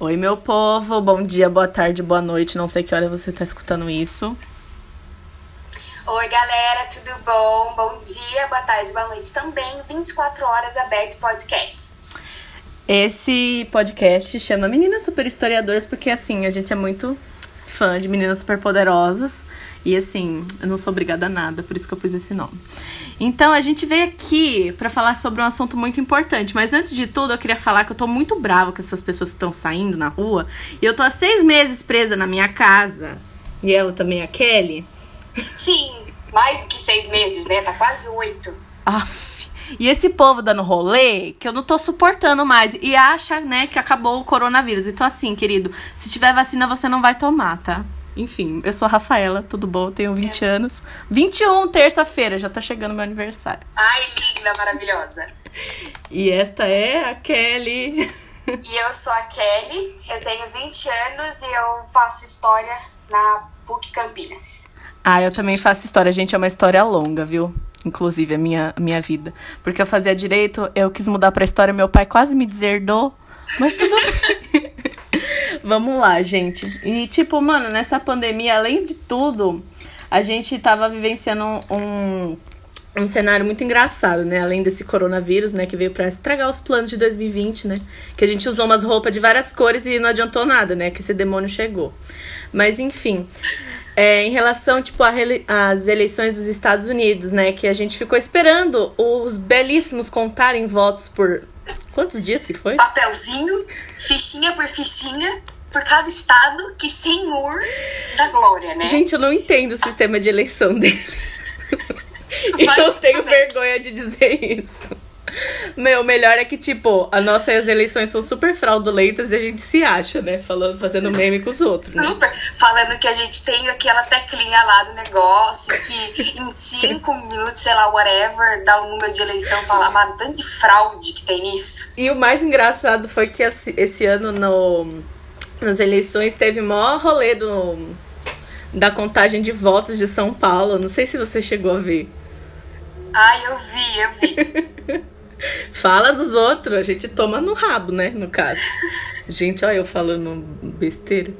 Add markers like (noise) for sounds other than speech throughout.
Oi, meu povo, bom dia, boa tarde, boa noite. Não sei que hora você tá escutando isso. Oi, galera, tudo bom? Bom dia, boa tarde, boa noite também. 24 horas aberto podcast. Esse podcast chama Meninas Super Historiadoras porque, assim, a gente é muito fã de meninas super poderosas. E assim, eu não sou obrigada a nada, por isso que eu pus esse nome. Então, a gente veio aqui para falar sobre um assunto muito importante. Mas antes de tudo, eu queria falar que eu tô muito brava com essas pessoas que estão saindo na rua. E eu tô há seis meses presa na minha casa. E ela também, a Kelly. Sim, mais do que seis meses, né? Tá quase oito. Aff. E esse povo dando rolê que eu não tô suportando mais. E acha, né, que acabou o coronavírus. Então, assim, querido, se tiver vacina, você não vai tomar, tá? Enfim, eu sou a Rafaela, tudo bom? Tenho 20 é. anos. 21, terça-feira, já tá chegando meu aniversário. Ai, linda, maravilhosa. E esta é a Kelly. E eu sou a Kelly, eu tenho 20 anos e eu faço história na PUC Campinas. Ah, eu também faço história, gente, é uma história longa, viu? Inclusive, a minha, a minha vida. Porque eu fazia direito, eu quis mudar pra história, meu pai quase me deserdou. Mas tudo bem. (laughs) Vamos lá, gente. E, tipo, mano, nessa pandemia, além de tudo, a gente tava vivenciando um, um cenário muito engraçado, né? Além desse coronavírus, né? Que veio pra estragar os planos de 2020, né? Que a gente usou umas roupas de várias cores e não adiantou nada, né? Que esse demônio chegou. Mas, enfim. É, em relação, tipo, às eleições dos Estados Unidos, né? Que a gente ficou esperando os belíssimos contarem votos por Quantos dias que foi? Papelzinho, fichinha por fichinha, por cada estado, que senhor da glória, né? Gente, eu não entendo o sistema de eleição deles. (laughs) e eu tenho vergonha de dizer isso. Meu, o melhor é que, tipo, as nossas eleições são super fraudulentas e a gente se acha, né? Falando, fazendo meme com os outros. Né? Super. Falando que a gente tem aquela teclinha lá do negócio, que em (laughs) cinco minutos, sei lá, whatever, dá o número de eleição fala, mano, tanto de fraude que tem nisso. E o mais engraçado foi que esse ano no, nas eleições teve maior rolê do, da contagem de votos de São Paulo. Não sei se você chegou a ver. Ai, eu vi, eu vi. (laughs) Fala dos outros, a gente toma no rabo, né? No caso. Gente, olha eu falando besteira.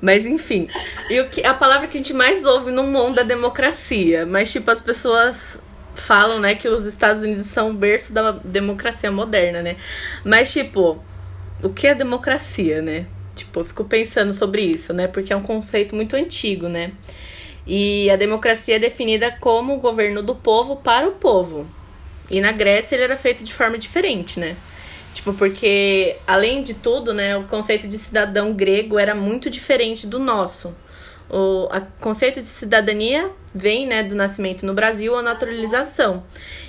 Mas enfim, e o que, a palavra que a gente mais ouve no mundo é democracia. Mas, tipo, as pessoas falam, né, que os Estados Unidos são o berço da democracia moderna, né? Mas, tipo, o que é democracia, né? Tipo, eu fico pensando sobre isso, né? Porque é um conceito muito antigo, né? E a democracia é definida como o governo do povo para o povo. E na Grécia ele era feito de forma diferente, né? Tipo, porque, além de tudo, né, o conceito de cidadão grego era muito diferente do nosso. O conceito de cidadania vem, né, do nascimento no Brasil, a naturalização.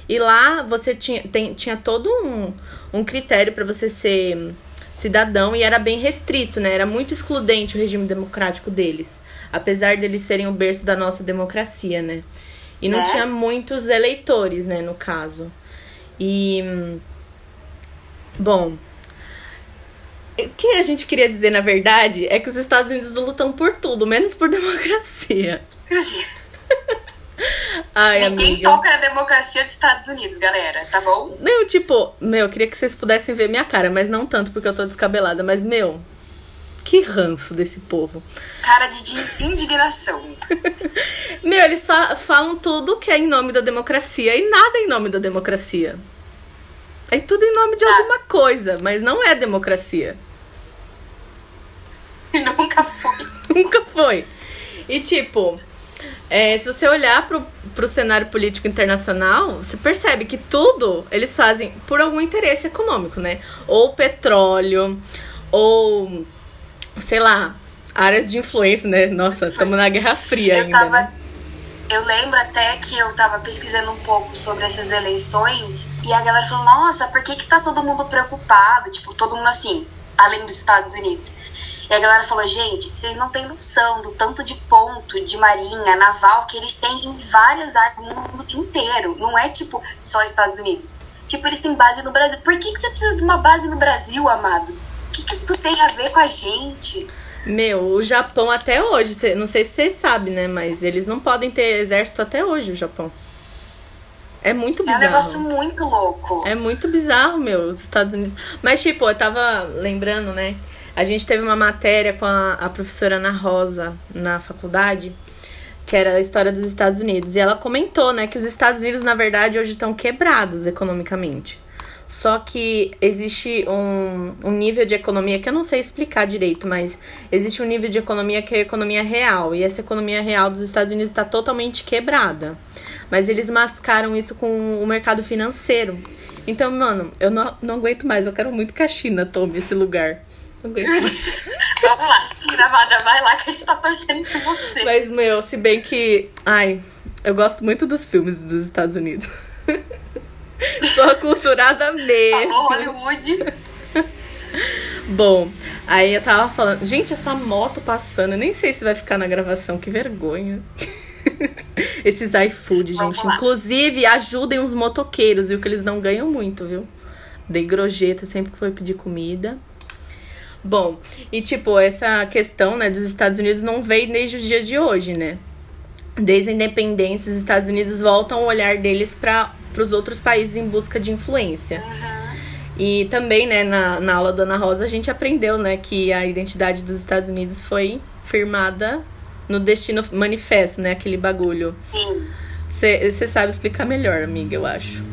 E lá você tinha, tem, tinha todo um, um critério para você ser cidadão e era bem restrito, né? Era muito excludente o regime democrático deles, apesar deles serem o berço da nossa democracia, né? E não é. tinha muitos eleitores, né, no caso. E. Bom. O que a gente queria dizer, na verdade, é que os Estados Unidos lutam por tudo, menos por (laughs) democracia. Ai, Ninguém amiga. toca na democracia dos Estados Unidos, galera, tá bom? Não, tipo, meu, eu queria que vocês pudessem ver minha cara, mas não tanto porque eu tô descabelada, mas, meu, que ranço desse povo. Cara de indignação. (laughs) Meu, eles fa falam tudo que é em nome da democracia e nada em nome da democracia. É tudo em nome de ah. alguma coisa, mas não é democracia. (laughs) Nunca foi. Nunca foi. E tipo, é, se você olhar pro, pro cenário político internacional, você percebe que tudo eles fazem por algum interesse econômico, né? Ou petróleo, ou sei lá, áreas de influência, né? Nossa, estamos na Guerra Fria eu ainda. Tava, né? Eu lembro até que eu tava pesquisando um pouco sobre essas eleições e a galera falou: nossa, por que, que tá todo mundo preocupado? Tipo, todo mundo assim, além dos Estados Unidos. E a galera falou: gente, vocês não têm noção do tanto de ponto de marinha, naval que eles têm em várias áreas do mundo inteiro. Não é tipo só Estados Unidos. Tipo, eles têm base no Brasil. Por que, que você precisa de uma base no Brasil, amado? O que, que tu tem a ver com a gente? Meu, o Japão até hoje, não sei se vocês sabem, né? Mas eles não podem ter exército até hoje, o Japão. É muito É bizarro. um negócio muito louco. É muito bizarro, meu, os Estados Unidos. Mas, tipo, eu tava lembrando, né? A gente teve uma matéria com a, a professora Ana Rosa na faculdade, que era a história dos Estados Unidos. E ela comentou, né, que os Estados Unidos, na verdade, hoje estão quebrados economicamente. Só que existe um, um nível de economia que eu não sei explicar direito, mas existe um nível de economia que é a economia real. E essa economia real dos Estados Unidos está totalmente quebrada. Mas eles mascaram isso com o mercado financeiro. Então, mano, eu não, não aguento mais. Eu quero muito que a China tome esse lugar. (laughs) Vamos lá, China, Amada, vai lá que a gente tá torcendo por você. Mas, meu, se bem que. Ai, eu gosto muito dos filmes dos Estados Unidos. (laughs) Sou aculturada mesmo. Falou Hollywood. Bom, aí eu tava falando, gente, essa moto passando, eu nem sei se vai ficar na gravação, que vergonha. (laughs) Esses iFood, gente. Inclusive, ajudem os motoqueiros, viu? Que eles não ganham muito, viu? Dei grojeta sempre que foi pedir comida. Bom, e tipo, essa questão, né, dos Estados Unidos não veio desde os dias de hoje, né? Desde a independência, os Estados Unidos voltam o olhar deles para os outros países em busca de influência. E também, né, na, na aula da Ana Rosa, a gente aprendeu, né, que a identidade dos Estados Unidos foi firmada no Destino Manifesto, né, aquele bagulho. Sim. Você sabe explicar melhor, amiga, eu acho.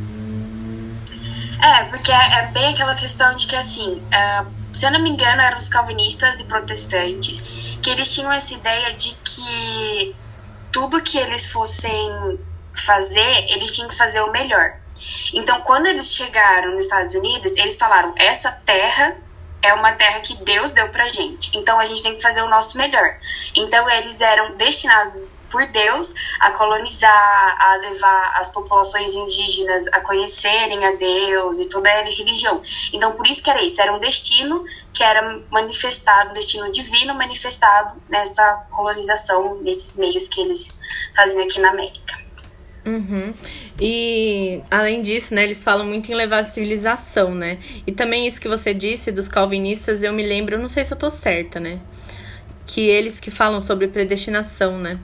É, porque é, é bem aquela questão de que, assim, ah, se eu não me engano, eram os calvinistas e protestantes que eles tinham essa ideia de que tudo que eles fossem fazer, eles tinham que fazer o melhor. Então, quando eles chegaram nos Estados Unidos, eles falaram: essa terra é uma terra que Deus deu pra gente. Então, a gente tem que fazer o nosso melhor. Então, eles eram destinados por Deus a colonizar, a levar as populações indígenas a conhecerem a Deus e toda a religião. Então, por isso que era isso, era um destino que era manifestado, um destino divino manifestado nessa colonização, nesses meios que eles fazem aqui na América. Uhum. E além disso, né, eles falam muito em levar a civilização, né? E também isso que você disse dos calvinistas, eu me lembro, eu não sei se eu tô certa, né? Que eles que falam sobre predestinação, né?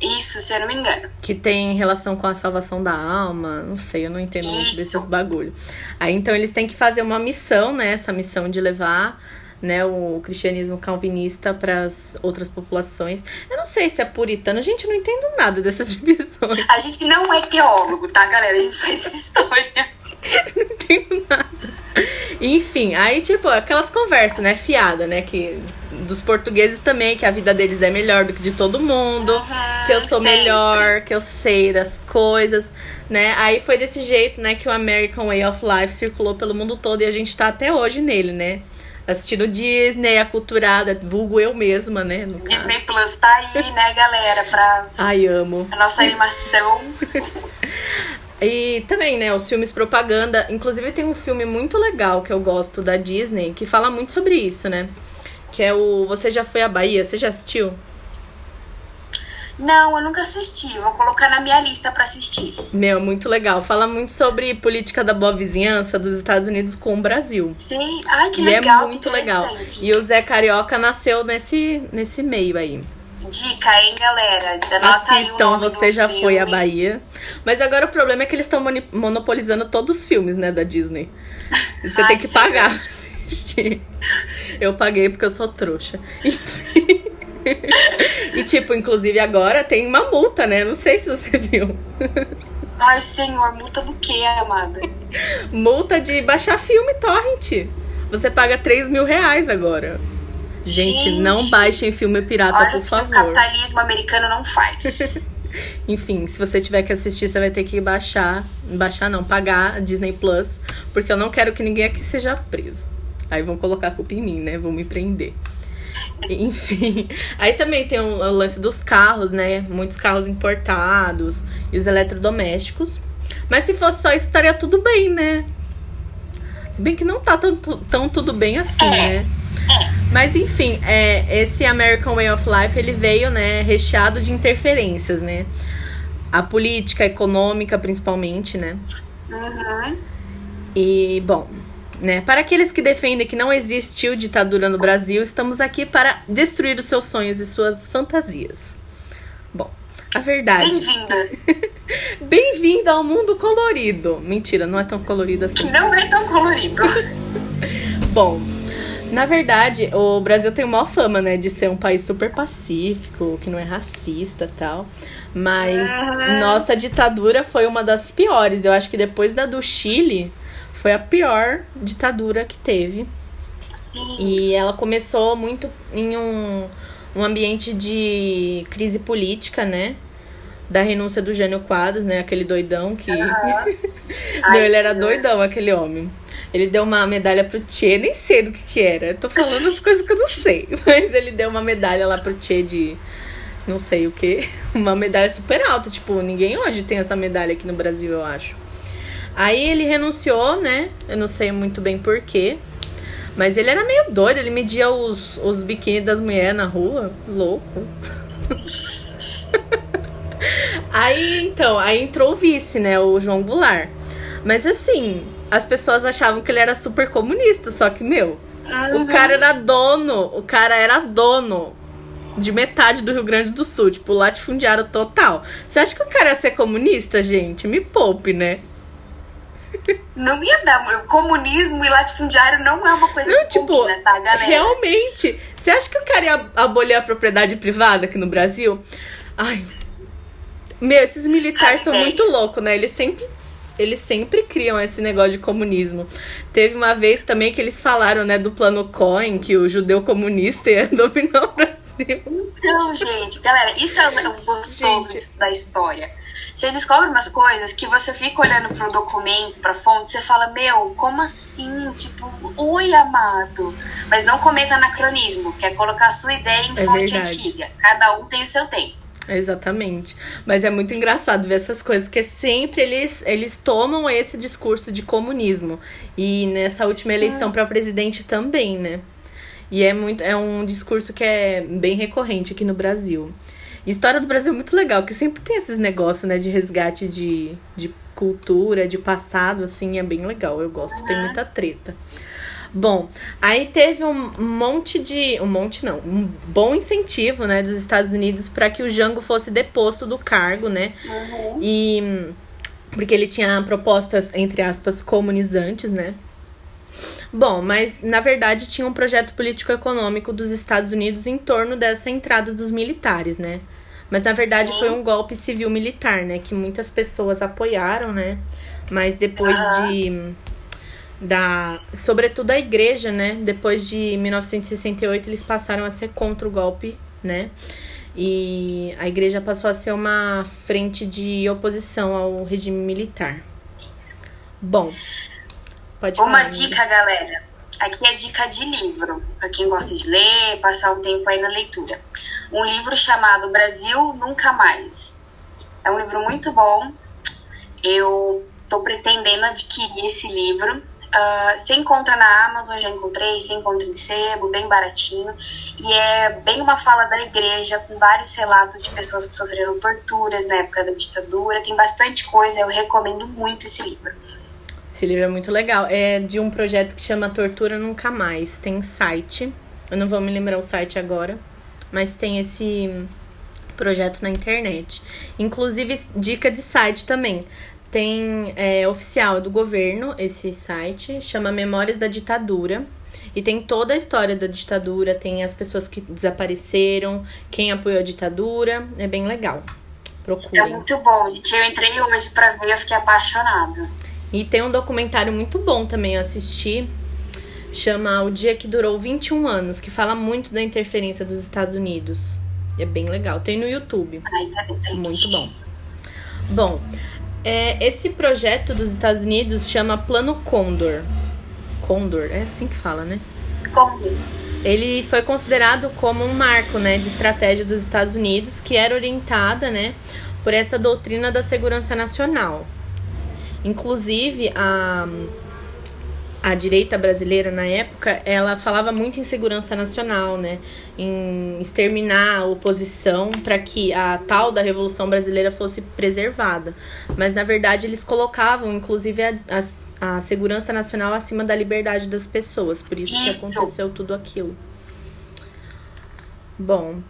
Isso, se eu não me engano. Que tem relação com a salvação da alma, não sei, eu não entendo muito Isso. desses bagulho. Aí então eles têm que fazer uma missão, né? Essa missão de levar né, o cristianismo calvinista para as outras populações. Eu não sei se é puritano, gente, eu não entendo nada dessas (laughs) divisões. A gente não é teólogo, tá, galera? A gente faz história. (laughs) não entendo nada. Enfim, aí, tipo, aquelas conversas, né, fiada, né, que dos portugueses também, que a vida deles é melhor do que de todo mundo, Aham, que eu sou sempre. melhor, que eu sei das coisas, né? Aí foi desse jeito, né, que o American Way of Life circulou pelo mundo todo e a gente tá até hoje nele, né? Assistindo Disney, aculturada, vulgo eu mesma, né? Disney Plus tá aí, (laughs) né, galera, pra Ai, amo. a nossa animação. (laughs) E também, né, os filmes propaganda. Inclusive tem um filme muito legal que eu gosto da Disney que fala muito sobre isso, né? Que é o Você Já Foi à Bahia? Você já assistiu? Não, eu nunca assisti. Vou colocar na minha lista pra assistir. Meu, muito legal. Fala muito sobre política da boa vizinhança dos Estados Unidos com o Brasil. Sim. Ai, que e legal. é muito legal. E o Zé Carioca nasceu nesse, nesse meio aí. Dica, hein, galera? Anota Assistam, você já filme. foi à Bahia. Mas agora o problema é que eles estão monopolizando todos os filmes, né, da Disney. (laughs) Você Ai, tem que sim. pagar assistir. Eu paguei porque eu sou trouxa. Enfim. E tipo, inclusive agora tem uma multa, né? Não sei se você viu. Ai, senhor, multa do quê, amada? Multa de baixar filme torrent. Você paga 3 mil reais agora. Gente, Gente. não baixem filme pirata, por que o favor. capitalismo americano não faz. (laughs) Enfim, se você tiver que assistir, você vai ter que baixar. Baixar não, pagar a Disney Plus. Porque eu não quero que ninguém aqui seja preso. Aí vão colocar a culpa em mim, né? Vão me prender. Enfim. Aí também tem o lance dos carros, né? Muitos carros importados e os eletrodomésticos. Mas se fosse só isso, estaria tudo bem, né? Se bem que não tá tão, tão tudo bem assim, É. né? Mas enfim, é, esse American Way of Life ele veio, né, recheado de interferências, né? A política, a econômica, principalmente, né? Uhum. E, bom, né, para aqueles que defendem que não existiu ditadura no Brasil, estamos aqui para destruir os seus sonhos e suas fantasias. Bom, A verdade. Bem-vinda. (laughs) Bem-vinda ao mundo colorido. Mentira, não é tão colorido assim. Não é tão colorido. (laughs) Bom, na verdade, o Brasil tem uma fama, né, de ser um país super pacífico, que não é racista e tal. Mas Uhum. nossa ditadura foi uma das piores. Eu acho que depois da do Chile, foi a pior ditadura que teve. Sim. E ela começou muito em um, um ambiente de crise política, né? Da renúncia do Jânio Quadros, né? Aquele doidão que. (laughs) Não, ele era doidão, aquele homem. Ele deu uma medalha pro Tchê, nem sei do que que era. Eu tô falando as coisas que eu não sei. (laughs) Mas ele deu uma medalha lá pro Tchê de não sei o que. (laughs) Uma medalha super alta. Tipo, ninguém hoje tem essa medalha aqui no Brasil, eu acho. Aí ele renunciou, né? Eu não sei muito bem porquê. Mas ele era meio doido, ele media os, os biquíni das mulheres na rua. Louco. (laughs) Aí, então, aí entrou o vice, né? O João Goulart. Mas assim, as pessoas achavam que ele era super comunista, só que, meu, Uhum. o cara era dono, o cara era dono de metade do Rio Grande do Sul, tipo, latifundiário total. Você acha que o cara ia ser comunista, gente? Me poupe, né? Não ia dar. Comunismo e latifundiário não é uma coisa Não, que tipo, combina, tá, galera? realmente. Você acha que o cara ia abolir a propriedade privada aqui no Brasil? Ai. Meu, esses militares são Ai, muito loucos, né? Eles sempre. Eles sempre criam esse negócio de comunismo. Teve uma vez também que eles falaram, né, do plano Cohen, que o judeu comunista ia (laughs) dominar o Brasil. Então, gente, galera, isso é o gostoso Gente. da história. Você descobre umas coisas que você fica olhando pro documento, pra fonte, você fala, meu, como assim? Tipo, oi, amado. Mas não cometa anacronismo, que é colocar a sua ideia em É fonte verdade. antiga. Cada um tem o seu tempo. Exatamente. Mas é muito engraçado ver essas coisas, porque sempre eles, eles tomam esse discurso de comunismo. E nessa última Sim. eleição para presidente também, né? E é muito é um discurso que é bem recorrente aqui no Brasil. História do Brasil é muito legal, que sempre tem esses negócios, né, de resgate de, de cultura, de passado, assim, é bem legal. Eu gosto, tem muita treta. Bom, aí teve um monte de. Um monte não, um bom incentivo, né, dos Estados Unidos para que o Jango fosse deposto do cargo, né? E. Porque ele tinha propostas, entre aspas, comunizantes, né? Bom, mas na verdade tinha um projeto político-econômico dos Estados Unidos em torno dessa entrada dos militares, né? Mas na verdade Sim. foi um golpe civil-militar, né? Que muitas pessoas apoiaram, né? Mas depois Aham. de. Da, sobretudo a igreja, né? Depois de 1968, eles passaram a ser contra o golpe, né? E a igreja passou a ser uma frente de oposição ao regime militar. Bom, pode falar. Uma amiga. dica, galera. Aqui é dica de livro, pra quem gosta de ler, passar um tempo aí na leitura. Um livro chamado Brasil Nunca Mais. É um livro muito bom. Eu tô pretendendo adquirir esse livro. Ah, você encontra na Amazon, já encontrei, você encontra em sebo, bem baratinho. E é bem uma fala da igreja, com vários relatos de pessoas que sofreram torturas na época da ditadura. Tem bastante coisa, eu recomendo muito esse livro. Esse livro é muito legal. É de um projeto que chama Tortura Nunca Mais. Tem site. Eu não vou me lembrar o site agora. Mas tem esse projeto na internet. Inclusive, dica de site também. Tem é, oficial do governo esse site. Chama Memórias da Ditadura. E tem toda a história da ditadura. Tem as pessoas que desapareceram. Quem apoiou a ditadura. É bem legal. É Procurem. muito bom, gente. Eu entrei hoje pra ver, eu fiquei apaixonada. E tem um documentário muito bom também, eu assisti. Chama O Dia que Durou 21 Anos, que fala muito da interferência dos Estados Unidos. É bem legal. Tem no YouTube. Ah, interessante. Muito bom. Bom, é, esse projeto dos Estados Unidos chama Plano Condor. Condor, é assim que fala, né? Como? ele foi considerado como um marco né, de estratégia dos Estados Unidos, que era orientada né, por essa doutrina da segurança nacional. Inclusive, a, a direita brasileira, na época, ela falava muito em segurança nacional, né, em exterminar a oposição para que a tal da Revolução Brasileira fosse preservada. Mas, na verdade, eles colocavam, inclusive, a, a, a segurança nacional acima da liberdade das pessoas. Por isso, Isso. que aconteceu tudo aquilo. Bom,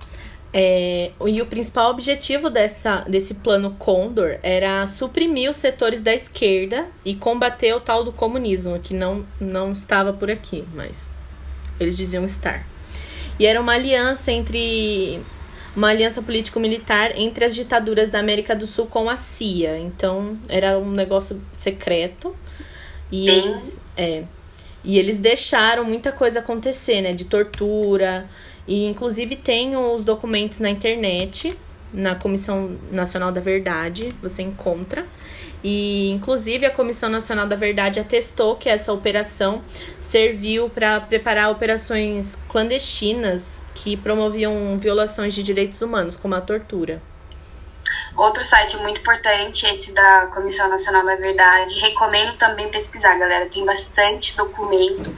É, e o principal objetivo dessa, desse plano Condor era suprimir os setores da esquerda e combater o tal do comunismo, que não, não estava por aqui, mas eles diziam estar. E era uma aliança entre uma aliança político-militar entre as ditaduras da América do Sul com a CIA. Então, era um negócio secreto. E eles, é, e eles deixaram muita coisa acontecer, né? De tortura. E, inclusive, tem os documentos na internet, na Comissão Nacional da Verdade, você encontra. E, inclusive, a Comissão Nacional da Verdade atestou que essa operação serviu para preparar operações clandestinas que promoviam violações de direitos humanos, como a tortura. Outro site muito importante, esse da Comissão Nacional da Verdade. Recomendo também pesquisar, galera. Tem bastante documento.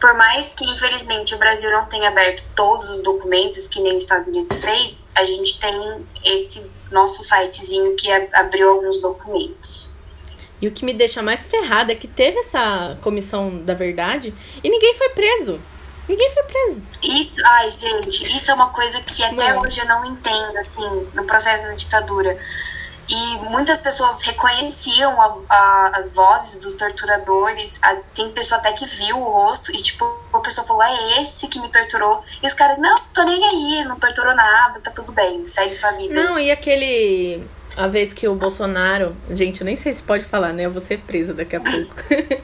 Por mais que, infelizmente, o Brasil não tenha aberto todos os documentos que nem os Estados Unidos fez, a gente tem esse nosso sitezinho que abriu alguns documentos. E o que me deixa mais ferrada é que teve essa Comissão da Verdade e ninguém foi preso. Ninguém foi preso. Isso, ai, gente, isso é uma coisa que até hoje eu não entendo, assim, no processo da ditadura. E muitas pessoas reconheciam a, a, as vozes dos torturadores. A, tem pessoa até que viu o rosto e, tipo, a pessoa falou: é esse que me torturou. E os caras, não, tô nem aí, não torturou nada, tá tudo bem, segue sua vida. Não, e aquele. A vez que o Bolsonaro. Gente, eu nem sei se pode falar, né? Eu vou ser presa daqui a pouco.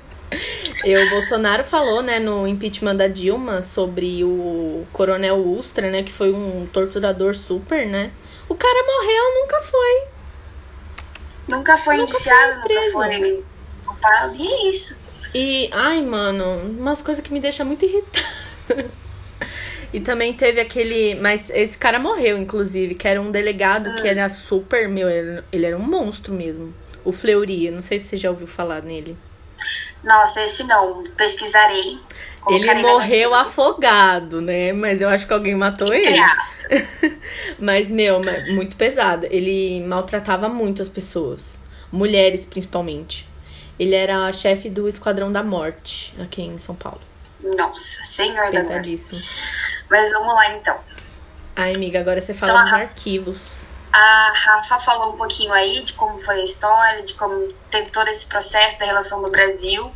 (laughs) (laughs) E o Bolsonaro falou, né, no impeachment da Dilma sobre o Coronel Ustra, né, que foi um torturador super, né? O cara morreu, nunca foi. Nunca foi nunca indiciado, foi nunca foi culpado, e é isso. E, ai, mano, umas coisas que me deixam muito irritada. (laughs) E também teve aquele. Mas esse cara morreu, inclusive, que era um delegado que ah. era super. Meu, ele era um monstro mesmo. O Fleury, não sei se você já ouviu falar nele. Nossa, esse não. Pesquisarei. Ele morreu afogado, né? Mas eu acho que alguém matou ele. (laughs) Mas, meu, muito pesado. Ele maltratava muito as pessoas. Mulheres, principalmente. Ele era chefe do Esquadrão da Morte, aqui em São Paulo. Nossa, senhor Pesadíssimo. da Morte. Mas vamos lá, então. Ai, amiga, agora você fala então, dos arquivos. A Rafa falou um pouquinho aí de como foi a história, de como teve todo esse processo da relação do Brasil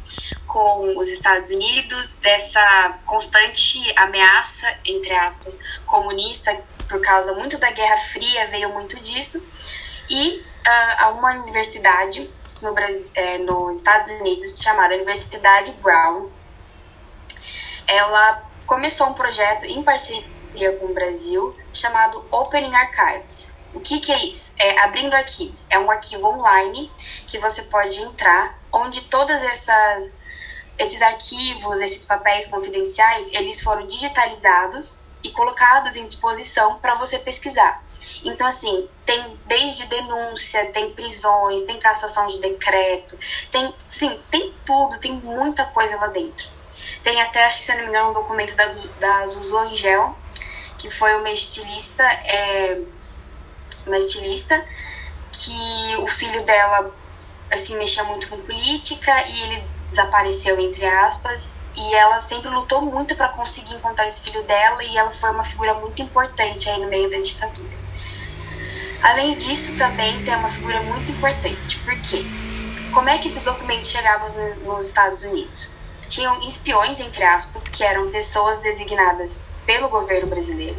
com os Estados Unidos, dessa constante ameaça, entre aspas, comunista, por causa muito da Guerra Fria, veio muito disso. E uh, uma universidade no Brasil, é, nos Estados Unidos chamada Universidade Brown, ela começou um projeto em parceria com o Brasil chamado Opening Archives o que, que é isso? É abrindo arquivos. É um arquivo online que você pode entrar, onde todas essas esses arquivos, esses papéis confidenciais, eles foram digitalizados e colocados em disposição para você pesquisar. Então, assim, tem desde denúncia, tem prisões, tem cassação de decreto, tem, sim, tem tudo, tem muita coisa lá dentro. Tem até, acho que se não me engano, um documento da, da Zuzu Angel, que foi uma estilista é, uma estilista, que o filho dela assim mexia muito com política e ele desapareceu entre aspas e ela sempre lutou muito para conseguir encontrar esse filho dela e ela foi uma figura muito importante aí no meio da ditadura. Além disso, também tem uma figura muito importante, porque como é que esses documentos chegavam nos Estados Unidos? Tinham espiões, entre aspas, que eram pessoas designadas pelo governo brasileiro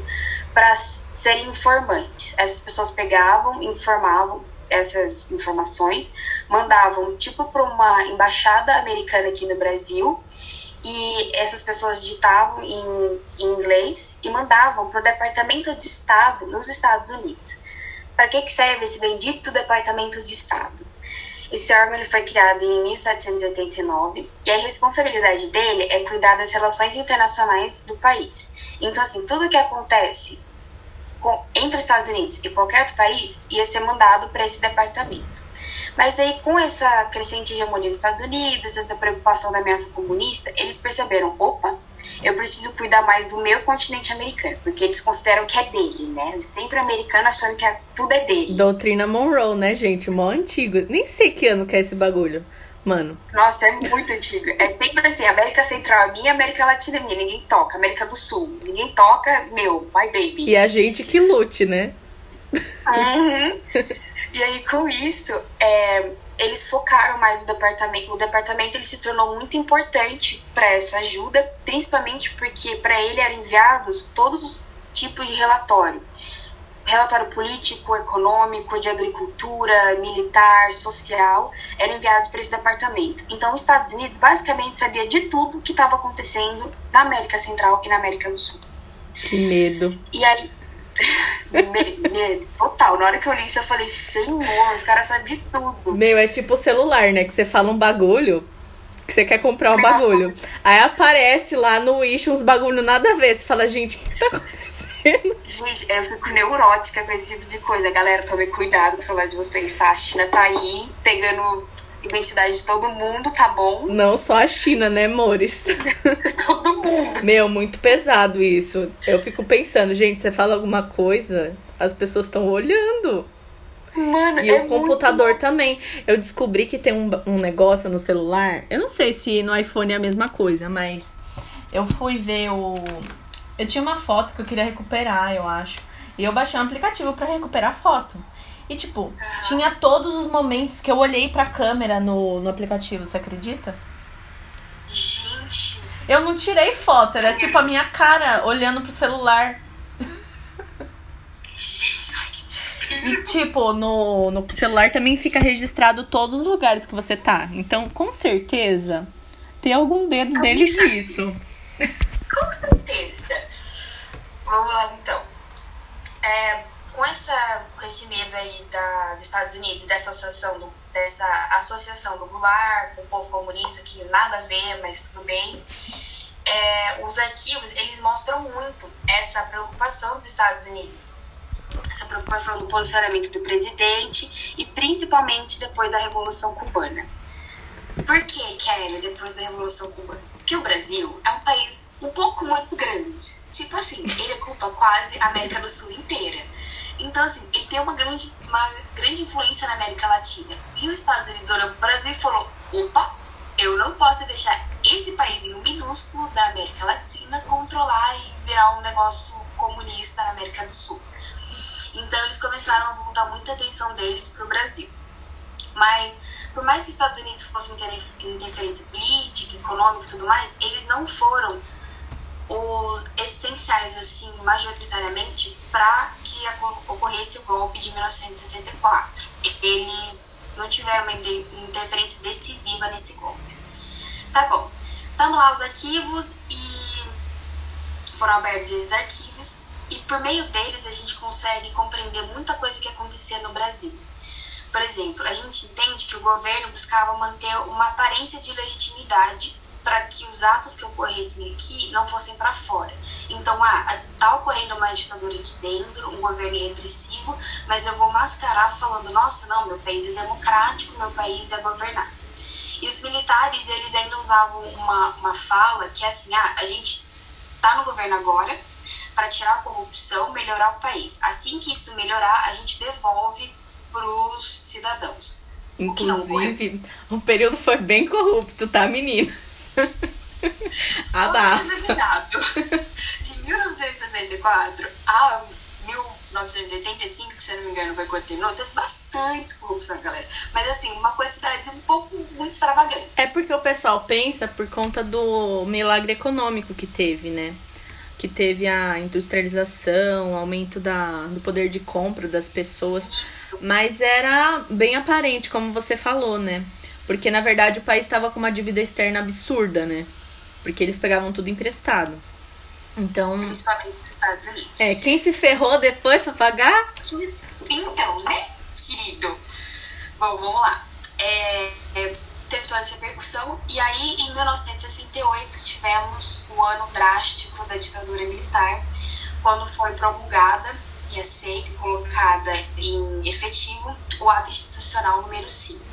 para serem informantes. Essas pessoas pegavam, informavam essas informações, mandavam tipo para uma embaixada americana aqui no Brasil e essas pessoas digitavam em, em inglês e mandavam para o Departamento de Estado nos Estados Unidos. Para que, que serve esse bendito Departamento de Estado? Esse órgão ele foi criado em 1789 e a responsabilidade dele é cuidar das relações internacionais do país. Então, assim, tudo que acontece com, entre os Estados Unidos e qualquer outro país ia ser mandado para esse departamento. Mas aí, com essa crescente hegemonia dos Estados Unidos, essa preocupação da ameaça comunista, eles perceberam: opa, eu preciso cuidar mais do meu continente americano, porque eles consideram que é dele, né? Sempre americano achando que é, tudo é dele. Doutrina Monroe, né, gente? Mó antigo. Nem sei que ano que é esse bagulho. Mano. Nossa, é muito antigo. É sempre assim, América Central é minha, América Latina é minha, ninguém toca. América do Sul, ninguém toca, meu, my baby. E a gente que lute, né? Uhum. E aí, com isso, é, eles focaram mais no departamento. O departamento ele se tornou muito importante para essa ajuda, principalmente porque para ele eram enviados todos os tipos de relatório relatório político, econômico, de agricultura, militar, social, eram enviados para esse departamento. Então, os Estados Unidos basicamente sabia de tudo que estava acontecendo na América Central e na América do Sul. Que medo. E aí, (laughs) medo, total. Na hora que eu li isso, eu falei, senhor, os caras sabem de tudo. Meu, é tipo celular, né? Que você fala um bagulho, que você quer comprar um bagulho. Aí aparece lá no Wish uns bagulho nada a ver. Você fala, gente, o que tá acontecendo? Gente, eu fico neurótica com esse tipo de coisa. Galera, tome cuidado com o celular de vocês, tá? A China tá aí pegando identidade de todo mundo, tá bom? Não só a China, né, amores? (laughs) todo mundo. Meu, muito pesado isso. Eu fico pensando, gente, você fala alguma coisa, as pessoas estão olhando. Mano, e é o computador muito... também. Eu descobri que tem um, um negócio no celular. Eu não sei se no iPhone é a mesma coisa, mas eu fui ver o eu tinha uma foto que eu queria recuperar, eu acho. E eu baixei um aplicativo para recuperar a foto. E, tipo, tinha todos os momentos que eu olhei pra câmera no, no aplicativo, você acredita? Gente. Eu não tirei foto, era tipo a minha cara olhando pro celular. E, tipo, no, no celular também fica registrado todos os lugares que você tá. Então, com certeza, tem algum dedo deles nisso. (laughs) Com certeza. Vamos lá, então. É, com, essa, com esse medo aí da, dos Estados Unidos, dessa associação do, dessa associação do Goulart com o povo comunista, que nada a ver, mas tudo bem, é, os arquivos, eles mostram muito essa preocupação dos Estados Unidos, essa preocupação do posicionamento do presidente e principalmente depois da Revolução Cubana. Por que, Kelly, depois da Revolução Cubana? Porque o Brasil é um país um pouco muito grande. Tipo assim, ele ocupa quase a América do Sul inteira. Então, assim, ele tem uma grande, uma grande influência na América Latina. E os Estados Unidos olhou para o Brasil e falou: opa, eu não posso deixar esse paísinho minúsculo da América Latina controlar e virar um negócio comunista na América do Sul. Então, eles começaram a voltar muita atenção deles para o Brasil. Mas por mais que os Estados Unidos fossem interferência política, econômica e tudo mais, eles não foram os essenciais, assim, majoritariamente, para que ocorresse o golpe de 1964. Eles não tiveram uma interferência decisiva nesse golpe. Tá bom. Estamos lá os arquivos e foram abertos esses arquivos e por meio deles a gente consegue compreender muita coisa que acontecia no Brasil. Por exemplo, a gente entende que o governo buscava manter uma aparência de legitimidade para que os atos que ocorressem aqui não fossem para fora. Então, ah, está ocorrendo uma ditadura aqui dentro, um governo repressivo, mas eu vou mascarar falando, nossa, não, meu país é democrático, meu país é governado. E os militares, eles ainda usavam uma, uma fala que é assim, ah, a gente está no governo agora para tirar a corrupção, melhorar o país. Assim que isso melhorar, a gente devolve para os cidadãos. Inclusive, o período foi bem corrupto, tá, meninas? Só ah, de 1964 a 1985, que se não me engano foi quando terminou, teve bastante corrupção, galera. Mas assim, uma quantidade um pouco muito extravagante. É porque o pessoal pensa por conta do milagre econômico que teve, né? que teve a industrialização, o aumento da, do poder de compra das pessoas, mas era bem aparente, como você falou, né? Porque na verdade o país estava com uma dívida externa absurda, né? Porque eles pegavam tudo emprestado. Então. Principalmente nos Estados Unidos. É, quem se ferrou depois pra pagar? Então, né, querido? Bom, vamos lá. É, é teve toda essa repercussão. E aí, em 1968, tivemos o ano drástico da ditadura militar, quando foi promulgada e aceita e colocada em efetivo o ato institucional número 5.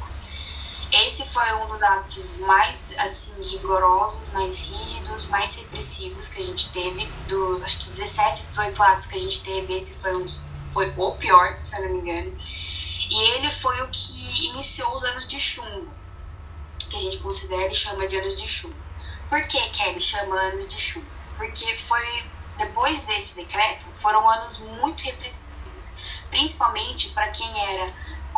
Esse foi um dos atos mais assim rigorosos, mais rígidos, mais repressivos que a gente teve. Dos acho que 17, 18 atos que a gente teve, esse foi, um, foi o pior, se eu não me engano. E ele foi o que iniciou os anos de chumbo que a gente considera e chama de anos de chumbo. Por que Kelly chama anos de chumbo? Porque foi depois desse decreto foram anos muito repressivos, principalmente para quem era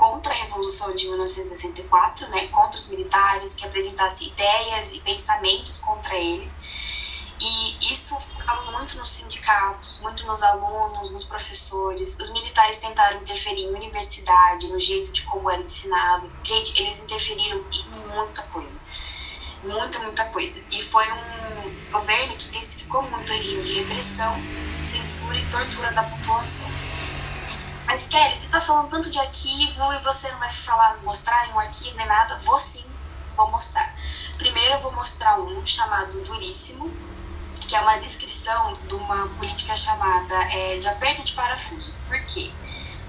contra a Revolução de 1964, né, contra os militares, que apresentasse ideias e pensamentos contra eles. E isso ficava muito nos sindicatos, muito nos alunos, nos professores. Os militares tentaram interferir em universidade, no jeito de como era ensinado. Gente, eles interferiram em muita coisa. Muita, muita coisa. E foi um governo que intensificou muito o regime de repressão, censura e tortura da população. Mas Kelly, você tá falando tanto de arquivo e você não vai falar, mostrar em um arquivo nem nada? Vou sim, vou mostrar. Primeiro eu vou mostrar um chamado Duríssimo, que é uma descrição de uma política chamada é, de aperto de parafuso. Por quê?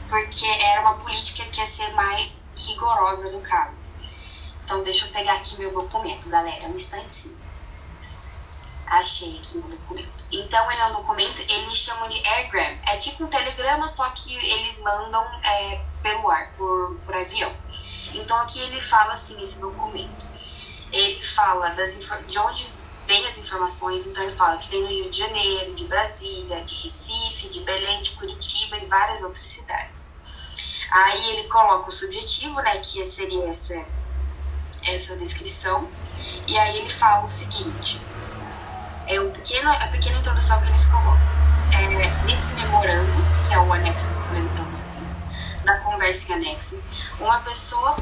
Porque era uma política que ia ser mais rigorosa no caso. Então deixa eu pegar aqui meu documento, galera, um instantinho. Achei aqui no documento. Então, ele é um documento, eles chamam de airgram. É tipo um telegrama, só que eles mandam é, pelo ar, por, por avião. Então, aqui ele fala assim, esse documento. Ele fala das, de onde vem as informações, então ele fala que vem no Rio de Janeiro, de Brasília, de Recife, de Belém, de Curitiba e várias outras cidades. Aí ele coloca o subjetivo, né, que seria essa, essa descrição, e aí ele fala o seguinte é um pequeno, a pequena introdução que eles colocam. É, nesse memorando, que é o anexo que eu lembro para vocês, da conversa em anexo, uma pessoa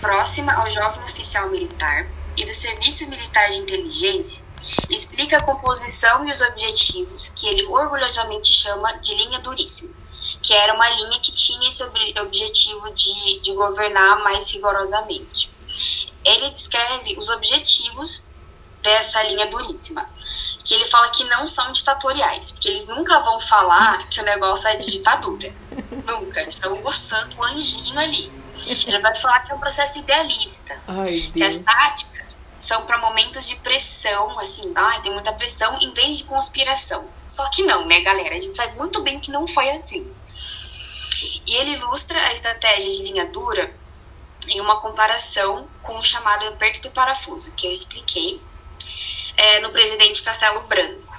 próxima ao jovem oficial militar e do Serviço Militar de Inteligência explica a composição e os objetivos que ele orgulhosamente chama de linha duríssima, que era uma linha que tinha esse objetivo de, de governar mais rigorosamente. Ele descreve os objetivos dessa linha duríssima. Que ele fala que não são ditatoriais, porque eles nunca vão falar que o negócio é de ditadura. (laughs) nunca. Eles estão gostando o anjinho ali. Ele vai falar que é um processo idealista. Ai, que as táticas são para momentos de pressão, assim, ah, tem muita pressão, em vez de conspiração. Só que não, né, galera? A gente sabe muito bem que não foi assim. E ele ilustra a estratégia de linha dura em uma comparação com o chamado aperto do parafuso, que eu expliquei é, no presidente Castelo Branco.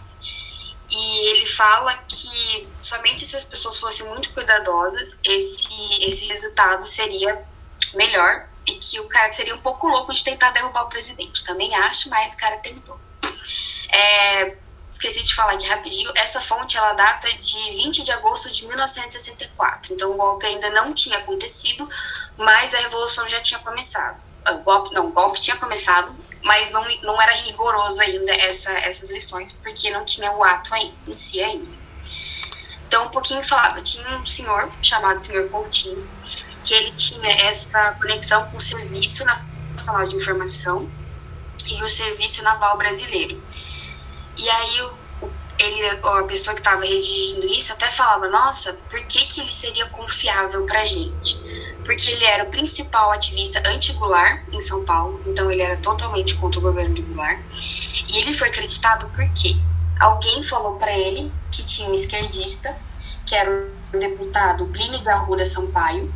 E ele fala que somente se as pessoas fossem muito cuidadosas, esse, esse resultado seria melhor e que o cara seria um pouco louco de tentar derrubar o presidente. Também acho, mas o cara tentou. É, esqueci de falar aqui rapidinho, essa fonte ela data de 20 de agosto de 1964. Então o golpe ainda não tinha acontecido, mas a revolução já tinha começado. O golpe, não, o golpe tinha começado, mas não, não era rigoroso ainda essa, essas lições, porque não tinha o ato em, em si ainda. Então, um pouquinho falava, tinha um senhor chamado senhor Coutinho, que ele tinha essa conexão com o Serviço Nacional de Informação e o Serviço Naval Brasileiro. E aí, o, ele, a pessoa que estava redigindo isso até falava, nossa, por que, que ele seria confiável para gente? Porque ele era o principal ativista anti-Goulart em São Paulo, então ele era totalmente contra o governo de Goulart. E ele foi acreditado porque alguém falou para ele que tinha um esquerdista, que era o deputado Plínio da Arruda Sampaio,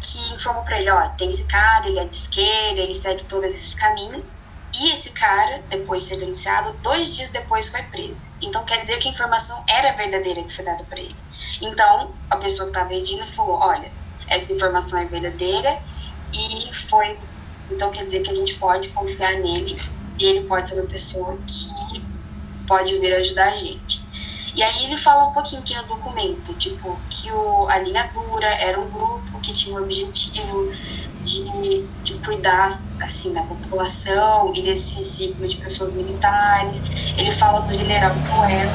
que informou para ele, ó, tem esse cara, ele é de esquerda, ele segue todos esses caminhos. E esse cara, depois de ser denunciado, dois dias depois foi preso. Então quer dizer que a informação era verdadeira que foi dada para ele. Então a pessoa que estava redigindo falou: olha, essa informação é verdadeira e foi. Então quer dizer que a gente pode confiar nele e ele pode ser uma pessoa que pode vir ajudar a gente. E aí ele fala um pouquinho aqui no documento, tipo, que o, a linha dura era um grupo que tinha o objetivo de, de cuidar, assim, da população e desse ciclo de pessoas militares. Ele fala do general Poema,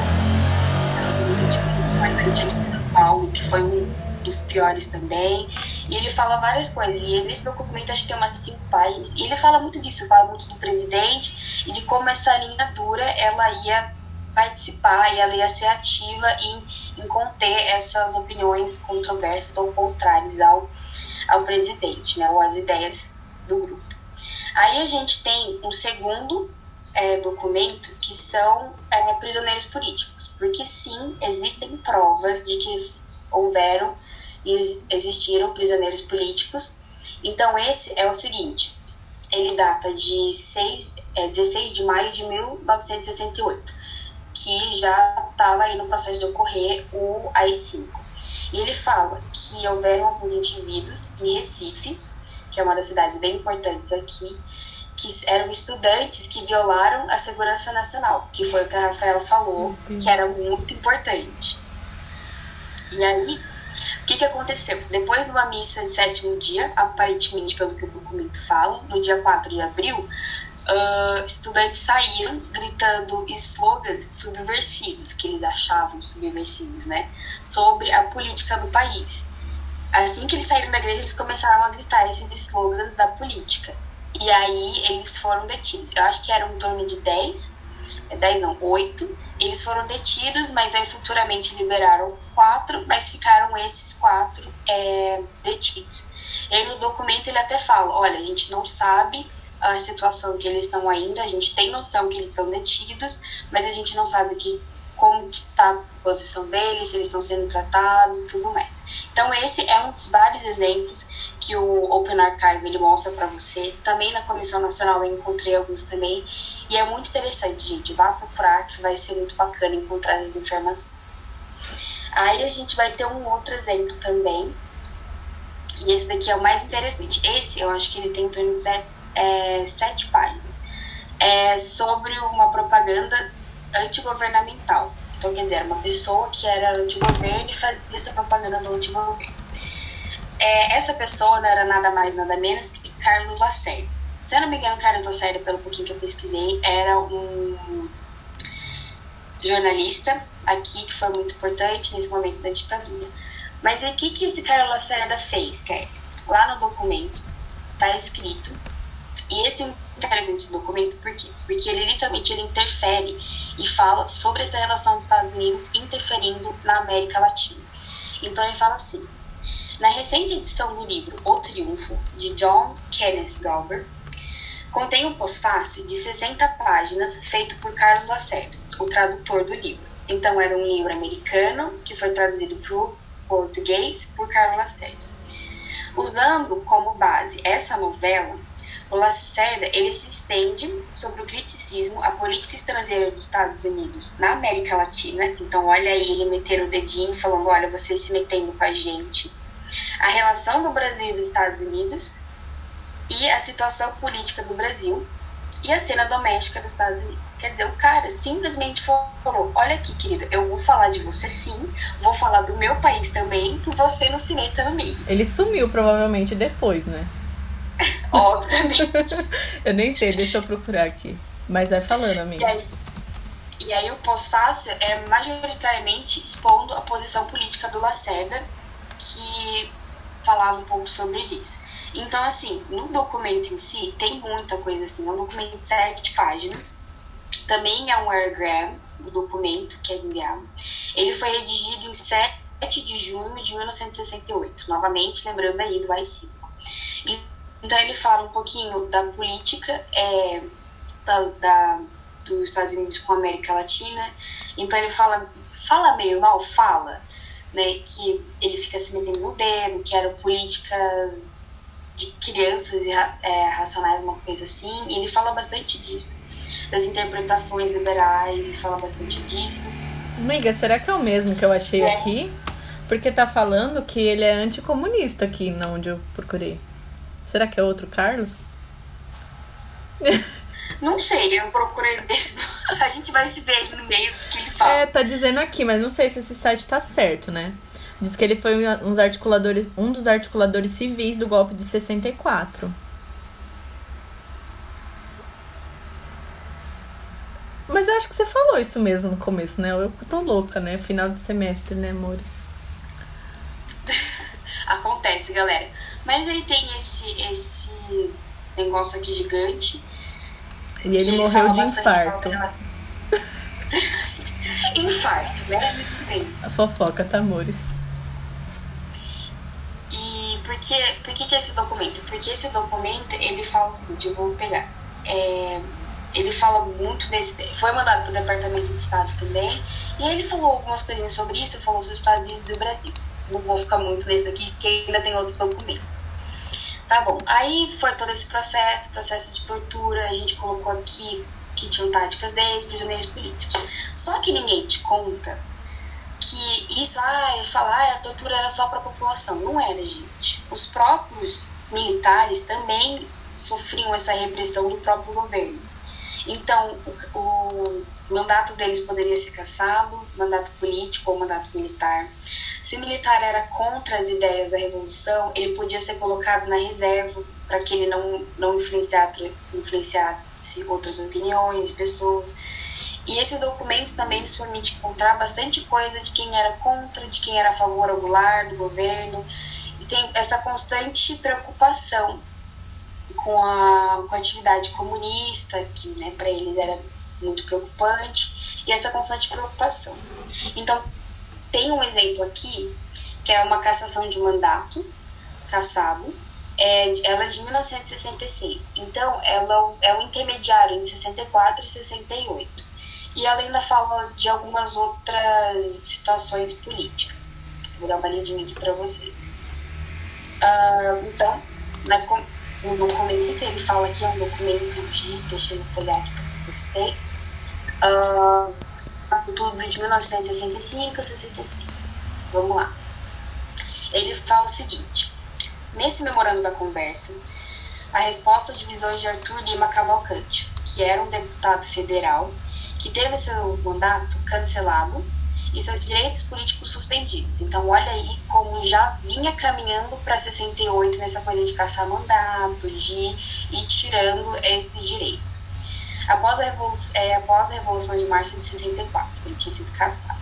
que foi um dos piores também. E ele fala várias coisas. E nesse documento acho que tem umas cinco páginas. E ele fala muito disso, fala muito do presidente e de como essa linha dura ela ia participar e ela ia ser ativa em, em conter essas opiniões controversas ou contrárias ao, ao presidente, né, ou às ideias do grupo. Aí a gente tem um segundo é, documento que são é, prisioneiros políticos, porque sim, existem provas de que houveram e existiram prisioneiros políticos. Então, esse é o seguinte: ele data de 6, é, 16 de maio de 1968, que já estava aí no processo de ocorrer o AI-5. E ele fala que houveram alguns indivíduos em Recife, que é uma das cidades bem importantes aqui, que eram estudantes que violaram a segurança nacional, que foi o que a Rafaela falou, que era muito importante. E aí, o que, que aconteceu? Depois de uma missa de sétimo dia, aparentemente pelo que o documento fala, no dia 4 de abril, uh, estudantes saíram gritando slogans subversivos, que eles achavam subversivos, né? Sobre a política do país. Assim que eles saíram da igreja, eles começaram a gritar esses slogans da política. E aí eles foram detidos. Eu acho que eram em torno de 10, 10 não, 8. Eles foram detidos, mas aí futuramente liberaram quatro, mas ficaram esses quatro é, detidos. E aí no documento ele até fala, olha, a gente não sabe a situação que eles estão ainda, a gente tem noção que eles estão detidos, mas a gente não sabe que, como está a posição deles, se eles estão sendo tratados e tudo mais. Então esse é um dos vários exemplos que o Open Archive ele mostra para você. Também na Comissão Nacional eu encontrei alguns também. E é muito interessante, gente. Vá procurar que vai ser muito bacana encontrar essas informações. Aí a gente vai ter um outro exemplo também. E esse daqui é o mais interessante. Esse eu acho que ele tem em torno de sete, é, sete páginas. É sobre uma propaganda antigovernamental. Então, quer dizer, uma pessoa que era antigoverno e fazia essa propaganda do antigoverno. É, essa pessoa não era nada mais, nada menos que Carlos Lacerda. Se eu não me engano, Carlos Lacerda, pelo pouquinho que eu pesquisei, era um jornalista aqui que foi muito importante nesse momento da ditadura. Mas o que, que esse Carlos Lacerda fez, Kelly? Lá no documento está escrito, e esse é interessante documento, por quê? Porque ele literalmente ele interfere e fala sobre essa relação dos Estados Unidos interferindo na América Latina. Então ele fala assim: na recente edição do livro O Triunfo, de John Kenneth Galbraith, contém um pós-fácil de 60 páginas feito por Carlos Lacerda, o tradutor do livro. Então, era um livro americano que foi traduzido para o português por Carlos Lacerda. Usando como base essa novela, o Lacerda ele se estende sobre o criticismo à política estrangeira dos Estados Unidos na América Latina. Então, olha aí ele meter o dedinho falando: olha, você se metendo com a gente a relação do Brasil e dos Estados Unidos e a situação política do Brasil e a cena doméstica dos Estados Unidos. Quer dizer, o cara simplesmente falou: Olha aqui, querida, eu vou falar de você sim, vou falar do meu país também, que você não se meta no meio. Ele sumiu provavelmente depois, né? (laughs) Obviamente. (laughs) eu nem sei, deixa eu procurar aqui. Mas vai falando, amiga. E aí, e aí o pós-fácil é majoritariamente expondo a posição política do Lacerda que falava um pouco sobre isso. Então, assim, no documento em si, tem muita coisa assim. É um documento de sete páginas. Também é um airgram, o documento que é enviado. Ele foi redigido em 7 de junho de 1968. Novamente, lembrando aí do AI-5. Então, ele fala um pouquinho da política é, da, da, dos Estados Unidos com a América Latina. Então, ele fala, fala meio mal, fala né, que ele fica se metendo no dedo, que eram políticas de crianças é, racionais, uma coisa assim, e ele fala bastante disso, das interpretações liberais, ele fala bastante disso. Amiga, será que é o mesmo que eu achei é. aqui? Porque tá falando que ele é anticomunista aqui, não onde eu procurei. Será que é outro Carlos? (laughs) Não sei, eu procurei mesmo. A gente vai se ver aí no meio do que ele fala. É, tá dizendo aqui, mas não sei se esse site tá certo, né? Diz que ele foi um, articuladores, um dos articuladores civis do golpe de 64. Mas eu acho que você falou isso mesmo no começo, né? Eu tô louca, né? Final de semestre, né, amores? (laughs) Acontece, galera. Mas aí tem esse, esse negócio aqui gigante e ele morreu de infarto. (laughs) infarto, né? A fofoca, tá, amores? E por que, por que, que esse documento? Porque esse documento, ele fala o seguinte, eu vou pegar. É, ele fala muito desse... Foi mandado pro Departamento de Estado também. E ele falou algumas coisinhas sobre isso, falou sobre os Estados Unidos e o Brasil. Não vou ficar muito nesse daqui, porque ainda tem outros documentos. Tá bom. Aí foi todo esse processo, processo de tortura, a gente colocou aqui que tinham táticas deles, prisioneiros políticos. Só que ninguém te conta que isso, ah, falar a tortura era só para a população. Não era, gente. Os próprios militares também sofriam essa repressão do próprio governo. Então, o, o mandato deles poderia ser cassado, mandato político ou mandato militar. Se o militar era contra as ideias da revolução, ele podia ser colocado na reserva para que ele não, não influenciasse, influenciasse outras opiniões pessoas. E esses documentos também nos permitem encontrar bastante coisa de quem era contra, de quem era a favor ao Goulart, do governo. E tem essa constante preocupação com a, com a atividade comunista, que né, para eles era muito preocupante, e essa constante preocupação. Então, tem um exemplo aqui, que é uma cassação de mandato, cassado, é, ela é de 1966. Então, ela é o intermediário entre 64 e 68. E ela ainda fala de algumas outras situações políticas. Vou dar uma lidinha aqui para vocês. Uh, então, na, no documento, ele fala que é um documento de. Deixa eu pegar aqui para vocês. Uh, tudo de 1965 a 66. Vamos lá. Ele fala o seguinte: nesse memorando da conversa, a resposta de visões de Arthur Lima Cavalcante, que era um deputado federal que teve seu mandato cancelado e seus direitos políticos suspendidos. Então, olha aí como já vinha caminhando para 68 nessa coisa de caçar mandato, de ir tirando esses direitos. Após a, é, após a Revolução de Março de 64, ele tinha sido caçado.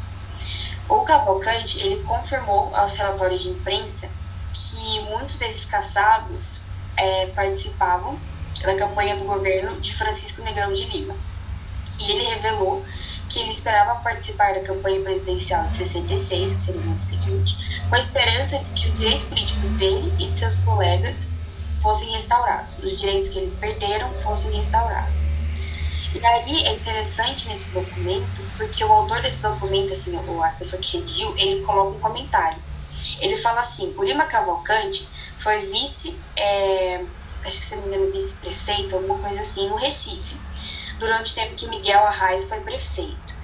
O Cavalcante ele confirmou aos relatórios de imprensa que muitos desses caçados é, participavam da campanha do governo de Francisco Negrão de Lima. E ele revelou que ele esperava participar da campanha presidencial de 66, que seria o ano seguinte, com a esperança de que os direitos políticos dele e de seus colegas fossem restaurados, os direitos que eles perderam fossem restaurados. E aí é interessante nesse documento, porque o autor desse documento, assim, a pessoa que redigiu, ele coloca um comentário. Ele fala assim: o Lima Cavalcante foi vice, é, acho que se não me engano, vice-prefeito, alguma coisa assim, no Recife durante o tempo que Miguel Arraes foi prefeito.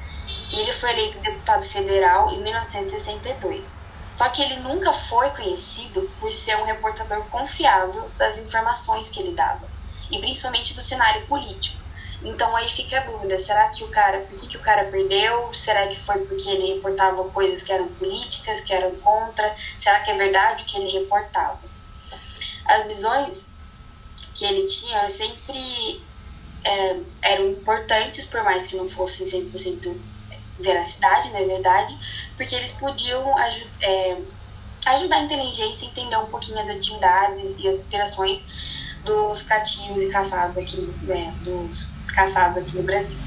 E ele foi eleito deputado federal em 1962. Só que ele nunca foi conhecido por ser um reportador confiável das informações que ele dava, e principalmente do cenário político. Então aí fica a dúvida, será que o cara, por que, que o cara perdeu? Será que foi porque ele reportava coisas que eram políticas, que eram contra? Será que é verdade o que ele reportava? As visões que ele tinha sempre é, eram importantes, por mais que não fossem 100% veracidade, não é verdade, porque eles podiam é, ajudar a inteligência a entender um pouquinho as atividades e as inspirações dos cativos e caçados aqui, né, dos caçados aqui no Brasil.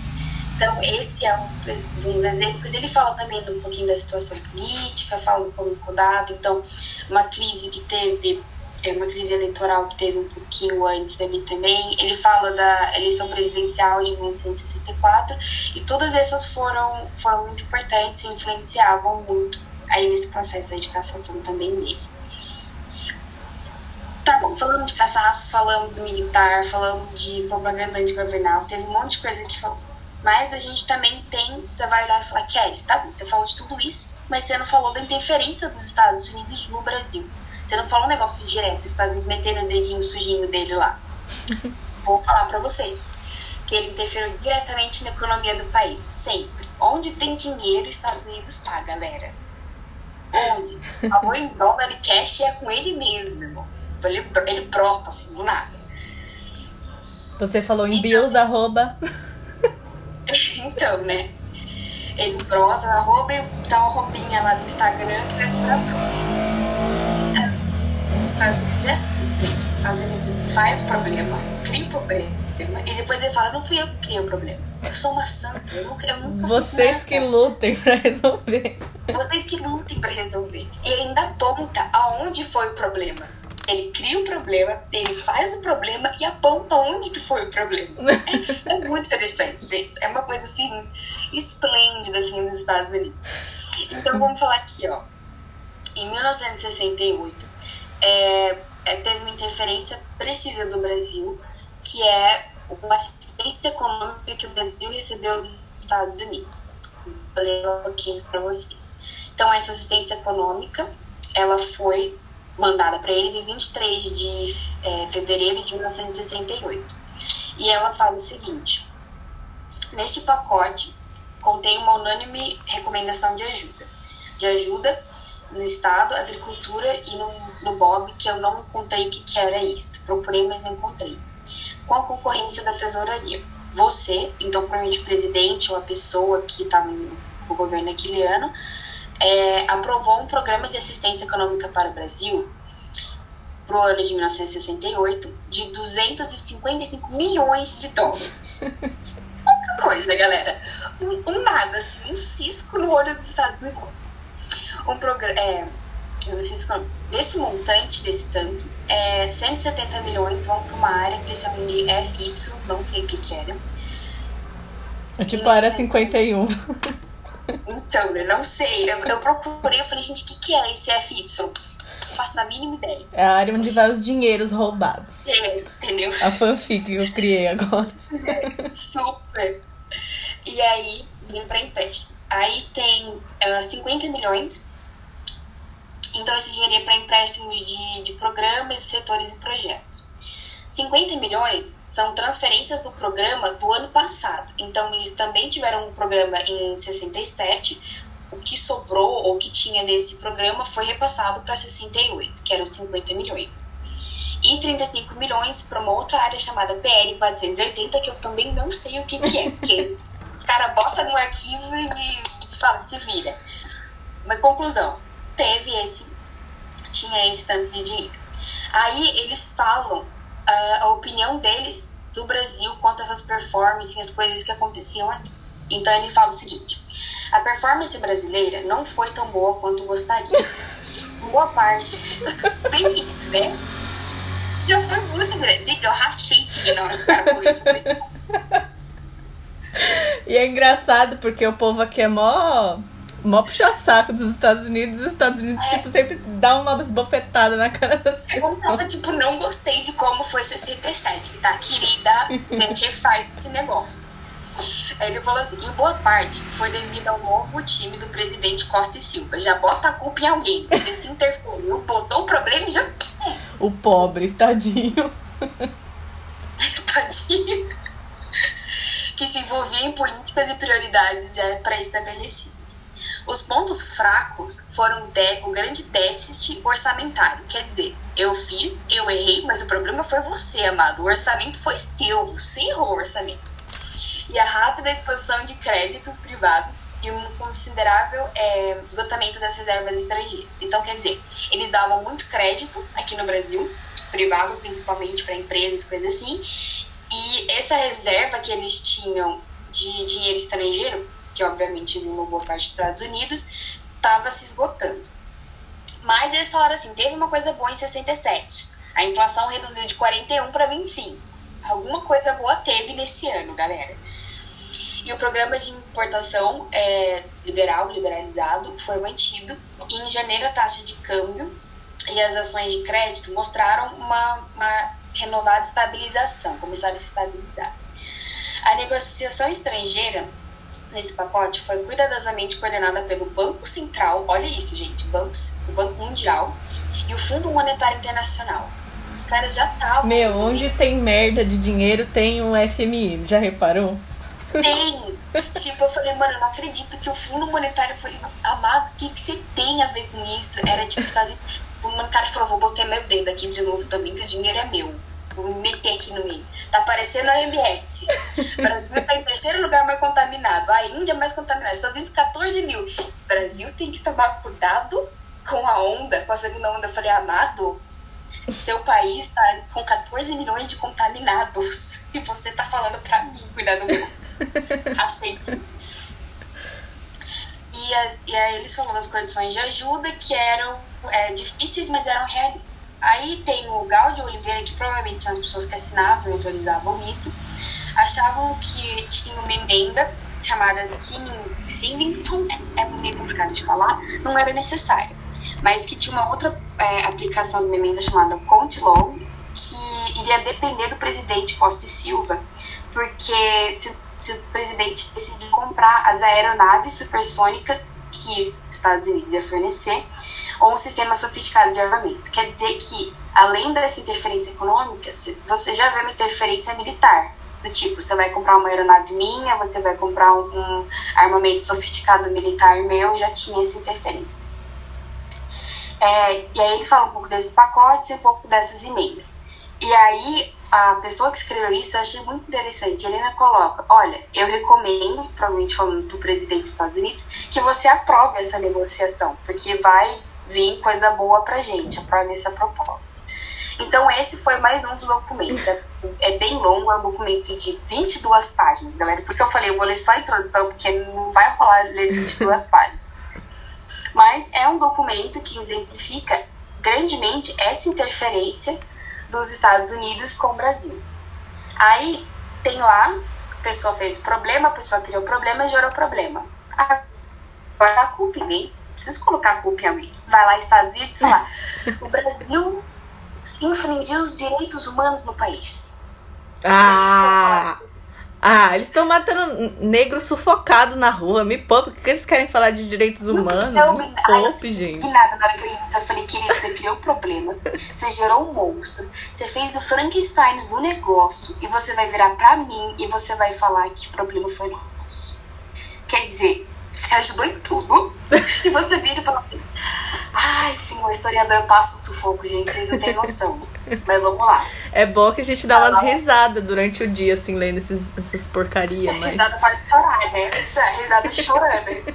Então, esse é um dos exemplos. Ele fala também um pouquinho da situação política, fala como ficou dado. Então, uma crise que teve é uma crise eleitoral que teve um pouquinho antes dele também. Ele fala da eleição presidencial de 1964 e todas essas foram, foram muito importantes e influenciavam muito aí nesse processo de cassação também nele. Falando de cassaço, falando do militar, falando de propaganda antigovernal, teve um monte de coisa que falou. Mas a gente também tem, você vai olhar e falar, Kelly, tá bom, você falou de tudo isso, mas você não falou da interferência dos Estados Unidos no Brasil. Você não fala um negócio direto, os Estados Unidos metendo o dedinho sujinho dele lá. (laughs) Vou falar para você que ele interferiu diretamente na economia do país, sempre. Onde tem dinheiro, os Estados Unidos tá, galera. Onde? Amor em dólar e cash é com ele mesmo, irmão. Ele, ele brota assim, do nada. Você falou em então, bills, arroba. (laughs) então, né? Ele brosa, arroba e dá uma roupinha lá no Instagram que vai tirar pronto faz problema, cria o problema, e depois ele fala, não fui eu que criei o problema. Eu sou uma santa, eu nunca, eu nunca Vocês que lutem pra resolver. Vocês que lutem pra resolver. E ainda aponta aonde foi o problema. Ele cria o problema, ele faz o problema e aponta onde que foi o problema. (laughs) É, é muito interessante, gente. É uma coisa assim, esplêndida assim nos Estados Unidos. Então vamos falar aqui, ó. Em 1968, é, é, teve uma interferência precisa do Brasil, que é uma assistência econômica que o Brasil recebeu dos Estados Unidos. Vou ler um pouquinho para vocês. Então, essa assistência econômica, ela foi mandada para eles em 23 de é, fevereiro de 1968. E ela fala o seguinte: neste pacote contém uma unânime recomendação de ajuda, de ajuda no Estado, Agricultura e no, no BOB, que eu não encontrei o que, que era isso. Procurei, mas não encontrei. Com a concorrência da tesouraria. Você, então provavelmente presidente ou a pessoa que está no governo aquele ano, é, aprovou um programa de assistência econômica para o Brasil para o ano de 1968 de 255 milhões de dólares. (laughs) Pouca coisa, galera. Um, um, nada, assim, um cisco no olho dos Estados Unidos. Um programa. É, desse montante, desse tanto, é, 170 milhões vão para uma área que eles chamam de FY, não sei o que que era. É tipo a área 51. Então, eu não sei. Eu, eu procurei, eu falei, gente, o que, que é esse FY? faço a mínima ideia. É a área onde vai os dinheiros roubados. É, entendeu? A fanfic que eu criei agora. É, super. E aí, vim pra empréstimo. Aí tem uh, ah, 50 milhões. Então, esse dinheiro é para empréstimos de, de programas, setores e projetos. 50 milhões são transferências do programa do ano passado. Então, eles também tiveram um programa em 67, o que sobrou ou que tinha nesse programa foi repassado para 68, que eram 50 milhões. E 35 milhões para uma outra área chamada PL 480, que eu também não sei o que, que é, porque os caras botam no arquivo e me falam, se vira. Mas conclusão, teve esse, tinha esse tanto de dinheiro. Aí eles falam uh, a opinião deles do Brasil quanto a essas performances, as coisas que aconteciam aqui. Então ele fala o seguinte: a performance brasileira não foi tão boa quanto gostaríamos. (laughs) Boa parte. Bem isso, né? Já foi muito grande. Gente, eu rachei que na hora que o cara (laughs) E é engraçado porque o povo aqui é mó, mó puxa-saco dos Estados Unidos. Os Estados Unidos, é. tipo, sempre dá uma bofetada na cara das pessoas. (laughs) Eu tava, tipo, não gostei de como foi 67, tá? Querida, você (laughs) refaz esse negócio. Ele falou assim, em boa parte foi devido ao novo time do presidente Costa e Silva. Já bota a culpa em alguém. Você se interferiu, botou o problema e já. O pobre, tadinho. (laughs) tadinho. Que se envolvia em políticas e prioridades já pré-estabelecidas. Os pontos fracos foram o grande déficit orçamentário. Quer dizer, eu fiz, eu errei, mas o problema foi você, amado. O orçamento foi seu, você errou o orçamento e a rápida expansão de créditos privados e um considerável é, esgotamento das reservas estrangeiras. Então, quer dizer, eles davam muito crédito aqui no Brasil, privado principalmente para empresas, coisas assim, e essa reserva que eles tinham de dinheiro estrangeiro, que obviamente uma boa parte dos Estados Unidos, estava se esgotando. Mas eles falaram assim: teve uma coisa boa em 67. A inflação reduziu de 41 para 25. Alguma coisa boa teve nesse ano, galera. E o programa de importação é, liberal, liberalizado, foi mantido. E em janeiro, a taxa de câmbio e as ações de crédito mostraram uma, uma renovada estabilização, começaram a se estabilizar. A negociação estrangeira nesse pacote foi cuidadosamente coordenada pelo Banco Central, olha isso, gente, bancos, o Banco Mundial e o Fundo Monetário Internacional. Os caras já estavam. Meu, onde tem merda de dinheiro tem um FMI, já reparou? Tem! tipo, eu falei, mano, eu não acredito que o Fundo Monetário foi amado. O que, que você tem a ver com isso? Era tipo, o Fundo Monetário falou: vou botar meu dedo aqui de novo também, que o dinheiro é meu. Vou me meter aqui no meio. Tá parecendo a MS. O Brasil tá em terceiro lugar mais contaminado. A Índia mais contaminada. Estados Unidos, 14 mil. Brasil tem que tomar cuidado com a onda, com a segunda onda. Eu falei, amado, seu país está com 14 milhões de contaminados. E você tá falando pra mim cuidar do meu. Achei. E, as, e aí eles falaram das condições de ajuda que eram é, difíceis, mas eram realistas. Aí tem o Gaudio Oliveira, que provavelmente são as pessoas que assinavam e autorizavam isso, achavam que tinha uma emenda chamada Symington, é meio complicado de falar, não era necessária. mas que tinha uma outra é, aplicação de uma emenda chamada Conte Law, que iria depender do presidente Costa e Silva, porque se, se o presidente decidir comprar as aeronaves supersônicas que os Estados Unidos ia fornecer, ou um sistema sofisticado de armamento. Quer dizer que, além dessa interferência econômica, você já vê uma interferência militar. Do tipo, você vai comprar uma aeronave minha, você vai comprar um, armamento sofisticado militar meu, já tinha essa interferência. É, e aí ele fala um pouco desses pacotes e um pouco dessas emendas. E aí a pessoa que escreveu isso eu achei muito interessante. Helena coloca: olha, eu recomendo, provavelmente falando para o presidente dos Estados Unidos, que você aprove essa negociação, porque vai vir coisa boa para gente, aprove essa proposta. Então, esse foi mais um dos documentos. É, é bem longo, é um documento de 22 páginas, galera. Por isso eu falei, eu vou ler só a introdução, porque não vai falar ler 22 (laughs) páginas. Mas é um documento que exemplifica grandemente essa interferência dos Estados Unidos com o Brasil. Aí tem lá, a pessoa fez o problema, a pessoa criou o problema e gerou o problema. Agora a culpa em mim, preciso colocar a culpa em alguém. Vai lá, Estados Unidos, sei lá. (laughs) O Brasil infringiu os direitos humanos no país. Ah! Ah, eles estão matando negro sufocado na rua. Me poupe, que eles querem falar de direitos humanos? Não, me poupe, gente. nada na hora que eu li isso. Eu falei, querido, você criou um problema. Você gerou um monstro. Você fez o Frankenstein do negócio. E você vai virar pra mim e você vai falar que o problema foi nosso. Quer dizer, você ajudou em tudo. E você vira e fala, ai, senhor, historiador passa o sufoco, gente. Vocês não têm noção. Mas vamos lá. É bom que a gente dá umas risadas durante o dia, assim, lendo esses, essas porcarias. Mas... Risada para chorar, né? Risada chorando.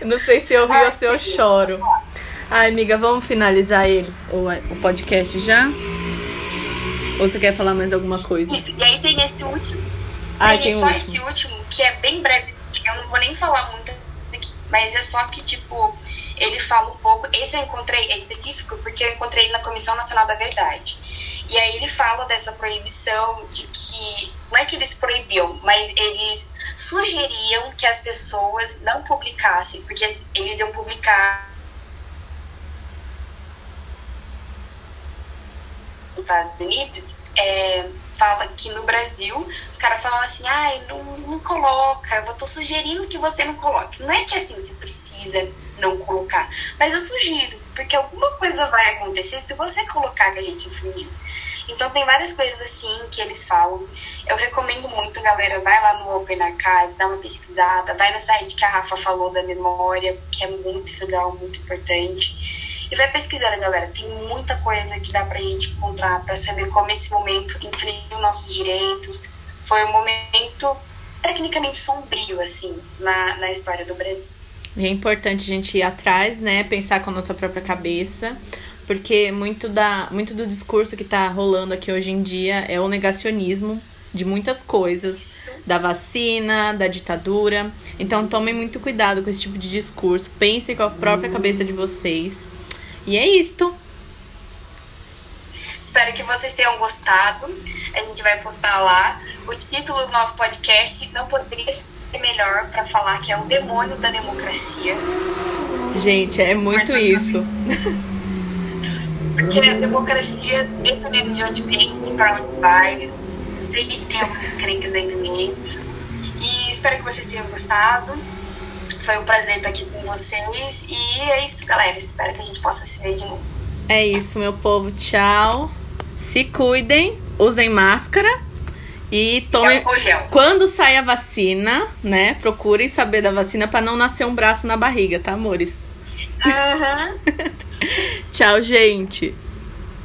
(laughs) Não sei se eu rio ou se eu choro. Ai, amiga, vamos finalizar eles, o, o podcast já? Ou você quer falar mais alguma coisa? Isso, e aí tem esse último. Ah, tem, tem só último. esse último, que é bem breve. Eu não vou nem falar muito mas é só que, tipo, ele fala um pouco. Esse eu encontrei, é específico, porque eu encontrei ele na Comissão Nacional da Verdade. E aí ele fala dessa proibição de que não é que eles proibiam, mas eles sugeriam que as pessoas não publicassem, porque eles iam publicar Estados Unidos, é, fala que no Brasil caras falam assim, ai, não, não coloca, eu tô sugerindo que você não coloque. Não é que assim você precisa não colocar, mas eu sugiro, porque alguma coisa vai acontecer se você colocar que a gente infringiu. Então tem várias coisas assim que eles falam. Eu recomendo muito, galera, vai lá no Open Archives, dá uma pesquisada, vai no site que a Rafa falou da memória, que é muito legal, muito importante. E vai pesquisando, galera. Tem muita coisa que dá pra gente encontrar para saber como esse momento infringiu nossos direitos. Foi um momento tecnicamente sombrio, assim, na, na história do Brasil. E é importante a gente ir atrás, né? Pensar com a nossa própria cabeça porque muito, da, muito do discurso que está rolando aqui hoje em dia é o negacionismo de muitas coisas, da vacina, da ditadura. Então tomem muito cuidado com esse tipo de discurso, pensem com a própria cabeça de vocês. E é isto. Espero que vocês tenham gostado. A gente vai postar lá. O título do nosso podcast não poderia ser melhor para falar que é o demônio da democracia. Gente, é muito isso. (laughs) Porque a democracia, dependendo de onde vem e para onde vai, sempre tem algumas crenças aí no meio. E espero que vocês tenham gostado. Foi um prazer estar aqui com vocês. E é isso, galera. Espero que a gente possa se ver de novo. É isso, meu povo. Tchau. Se cuidem, usem máscara. E tomem. Quando sai a vacina, né? Procurem saber da vacina para não nascer um braço na barriga, tá, amores? Uhum. (laughs) Tchau, gente.